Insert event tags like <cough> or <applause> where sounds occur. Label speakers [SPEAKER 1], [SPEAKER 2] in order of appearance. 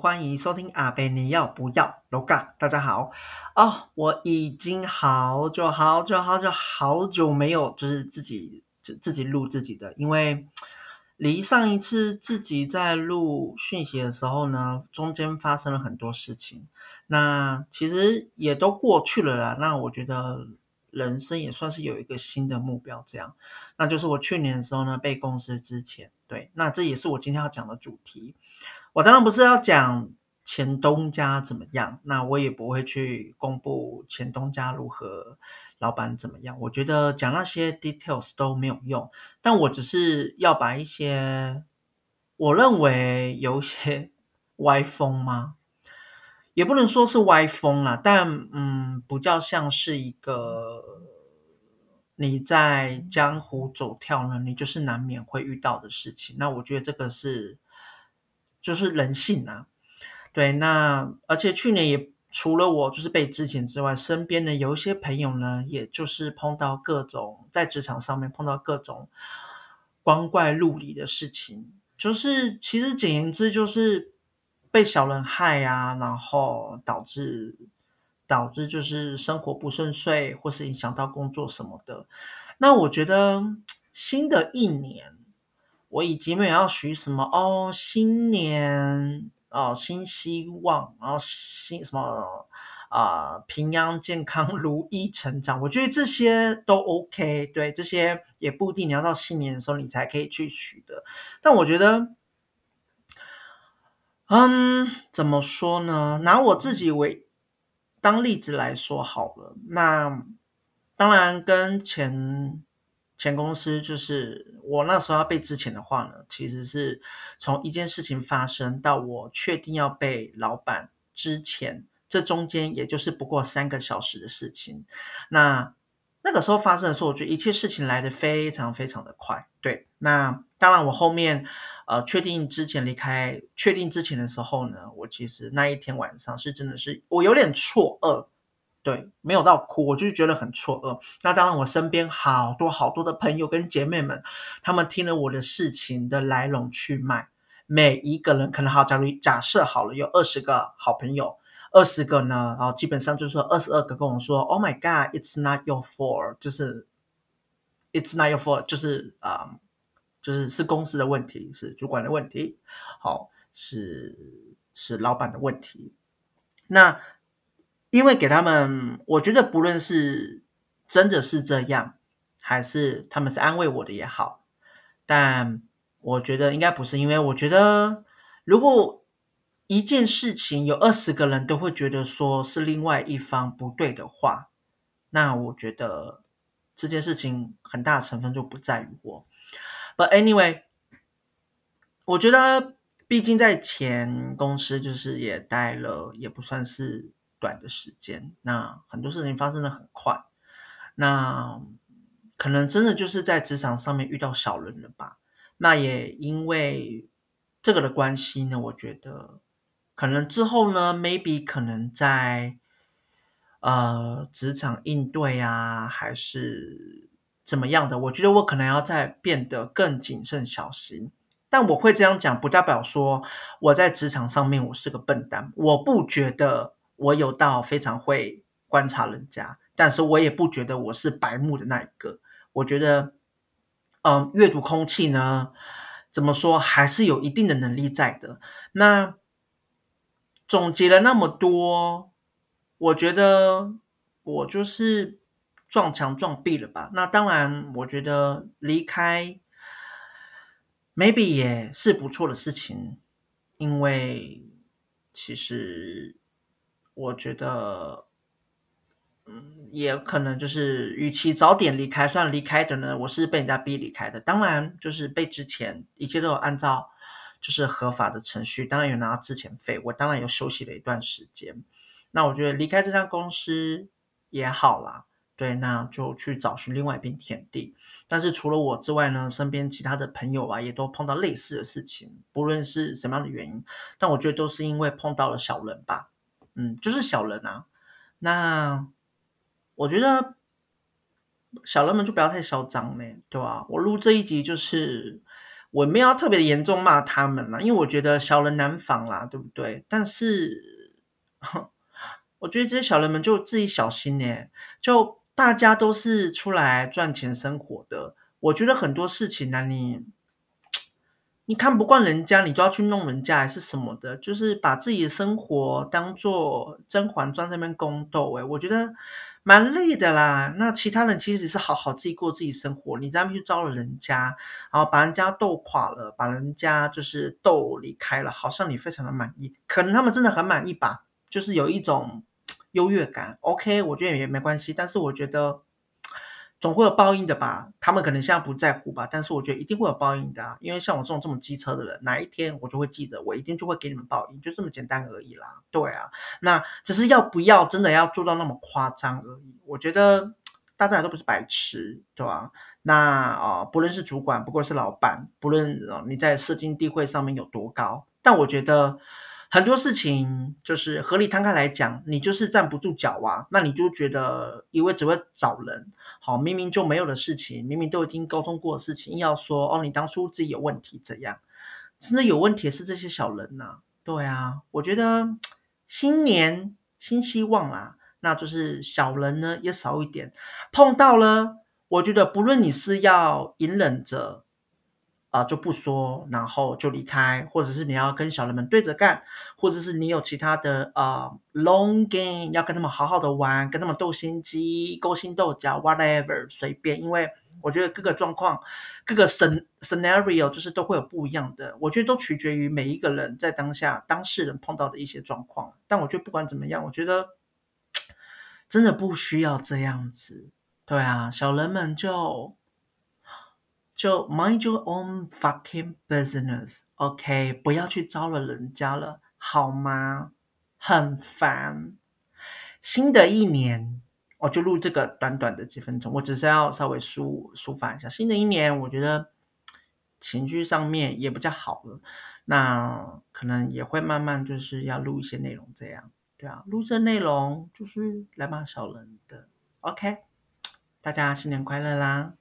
[SPEAKER 1] 欢迎收听阿贝你要不要？Loga，大家好。哦，我已经好久好久好久好久没有就是自己就自己录自己的，因为离上一次自己在录讯息的时候呢，中间发生了很多事情。那其实也都过去了啦。那我觉得。人生也算是有一个新的目标，这样，那就是我去年的时候呢，被公司之前，对，那这也是我今天要讲的主题。我当然不是要讲前东家怎么样，那我也不会去公布前东家如何，老板怎么样。我觉得讲那些 details 都没有用，但我只是要把一些我认为有些 <laughs> 歪风吗？也不能说是歪风啦，但嗯，比较像是一个你在江湖走跳呢，你就是难免会遇到的事情。那我觉得这个是就是人性啊，对。那而且去年也除了我就是被之前之外，身边呢有一些朋友呢，也就是碰到各种在职场上面碰到各种光怪陆离的事情，就是其实简言之就是。被小人害啊，然后导致导致就是生活不顺遂，或是影响到工作什么的。那我觉得新的一年，我已经没有要许什么哦，新年哦，新希望，然后新什么啊、平安健康如意成长。我觉得这些都 OK，对，这些也不一定你要到新年的时候你才可以去许的。但我觉得。嗯，怎么说呢？拿我自己为当例子来说好了。那当然跟前前公司，就是我那时候要被之前的话呢，其实是从一件事情发生到我确定要被老板之前，这中间也就是不过三个小时的事情。那那个时候发生的时候，我觉得一切事情来得非常非常的快。对，那当然我后面。呃，确定之前离开，确定之前的时候呢，我其实那一天晚上是真的是我有点错愕，对，没有到哭，我就觉得很错愕。那当然，我身边好多好多的朋友跟姐妹们，他们听了我的事情的来龙去脉，每一个人可能好，假如假设好了，有二十个好朋友，二十个呢，然后基本上就是说二十二个跟我说，Oh my God，it's not your fault，就是 it's not your fault，就是啊。就是是公司的问题，是主管的问题，好，是是老板的问题。那因为给他们，我觉得不论是真的是这样，还是他们是安慰我的也好，但我觉得应该不是，因为我觉得如果一件事情有二十个人都会觉得说是另外一方不对的话，那我觉得这件事情很大成分就不在于我。But anyway，我觉得毕竟在前公司就是也待了，也不算是短的时间。那很多事情发生的很快，那可能真的就是在职场上面遇到小人了吧。那也因为这个的关系呢，我觉得可能之后呢，maybe 可能在呃职场应对啊，还是。怎么样的？我觉得我可能要再变得更谨慎小心。但我会这样讲，不代表说我在职场上面我是个笨蛋。我不觉得我有到非常会观察人家，但是我也不觉得我是白目的那一个。我觉得，嗯，阅读空气呢，怎么说还是有一定的能力在的。那总结了那么多，我觉得我就是。撞墙撞壁了吧？那当然，我觉得离开 maybe 也是不错的事情，因为其实我觉得，嗯，也可能就是与其早点离开，算离开的呢，我是被人家逼离开的。当然，就是被之前，一切都有按照就是合法的程序，当然有拿到之前费，我当然有休息了一段时间。那我觉得离开这家公司也好啦。对，那就去找寻另外一片天地。但是除了我之外呢，身边其他的朋友啊，也都碰到类似的事情，不论是什么样的原因，但我觉得都是因为碰到了小人吧。嗯，就是小人啊。那我觉得小人们就不要太嚣张嘞，对吧？我录这一集就是我没有特别严重骂他们啦，因为我觉得小人难防啦，对不对？但是，<laughs> 我觉得这些小人们就自己小心呢，就大家都是出来赚钱生活的，我觉得很多事情呢，你你看不惯人家，你就要去弄人家还是什么的，就是把自己的生活当做甄嬛传这边宫斗，诶我觉得。蛮累的啦，那其他人其实是好好自己过自己生活，你这样去招了人家，然后把人家斗垮了，把人家就是斗离开了，好像你非常的满意，可能他们真的很满意吧，就是有一种优越感。OK，我觉得也没关系，但是我觉得。总会有报应的吧，他们可能现在不在乎吧，但是我觉得一定会有报应的啊，因为像我这种这么机车的人，哪一天我就会记得，我一定就会给你们报应，就这么简单而已啦。对啊，那只是要不要真的要做到那么夸张而已。我觉得大家都不是白痴，对吧？那啊、不论是主管，不过是老板，不论、你在社经地位上面有多高，但我觉得。很多事情就是合理摊开来讲，你就是站不住脚啊，那你就觉得以为只会找人，好，明明就没有的事情，明明都已经沟通过的事情，要说哦，你当初自己有问题怎样？真的有问题是这些小人呐、啊，对啊，我觉得新年新希望啦，那就是小人呢也少一点，碰到了，我觉得不论你是要隐忍着。啊、就不说，然后就离开，或者是你要跟小人们对着干，或者是你有其他的啊、long game 要跟他们好好的玩，跟他们斗心机、勾心斗角，whatever 随便，因为我觉得各个状况、各个 scenario 就是都会有不一样的，我觉得都取决于每一个人在当下当事人碰到的一些状况。但我觉得不管怎么样，我觉得真的不需要这样子，对啊，小人们就。就 mind your own fucking business，OK，、okay? 不要去招惹人家了，好吗？很烦。新的一年，我就录这个短短的几分钟，我只是要稍微抒抒发一下。新的一年，我觉得情绪上面也比较好了，那可能也会慢慢就是要录一些内容，这样，对啊，录这内容就是来骂小人的，OK，大家新年快乐啦！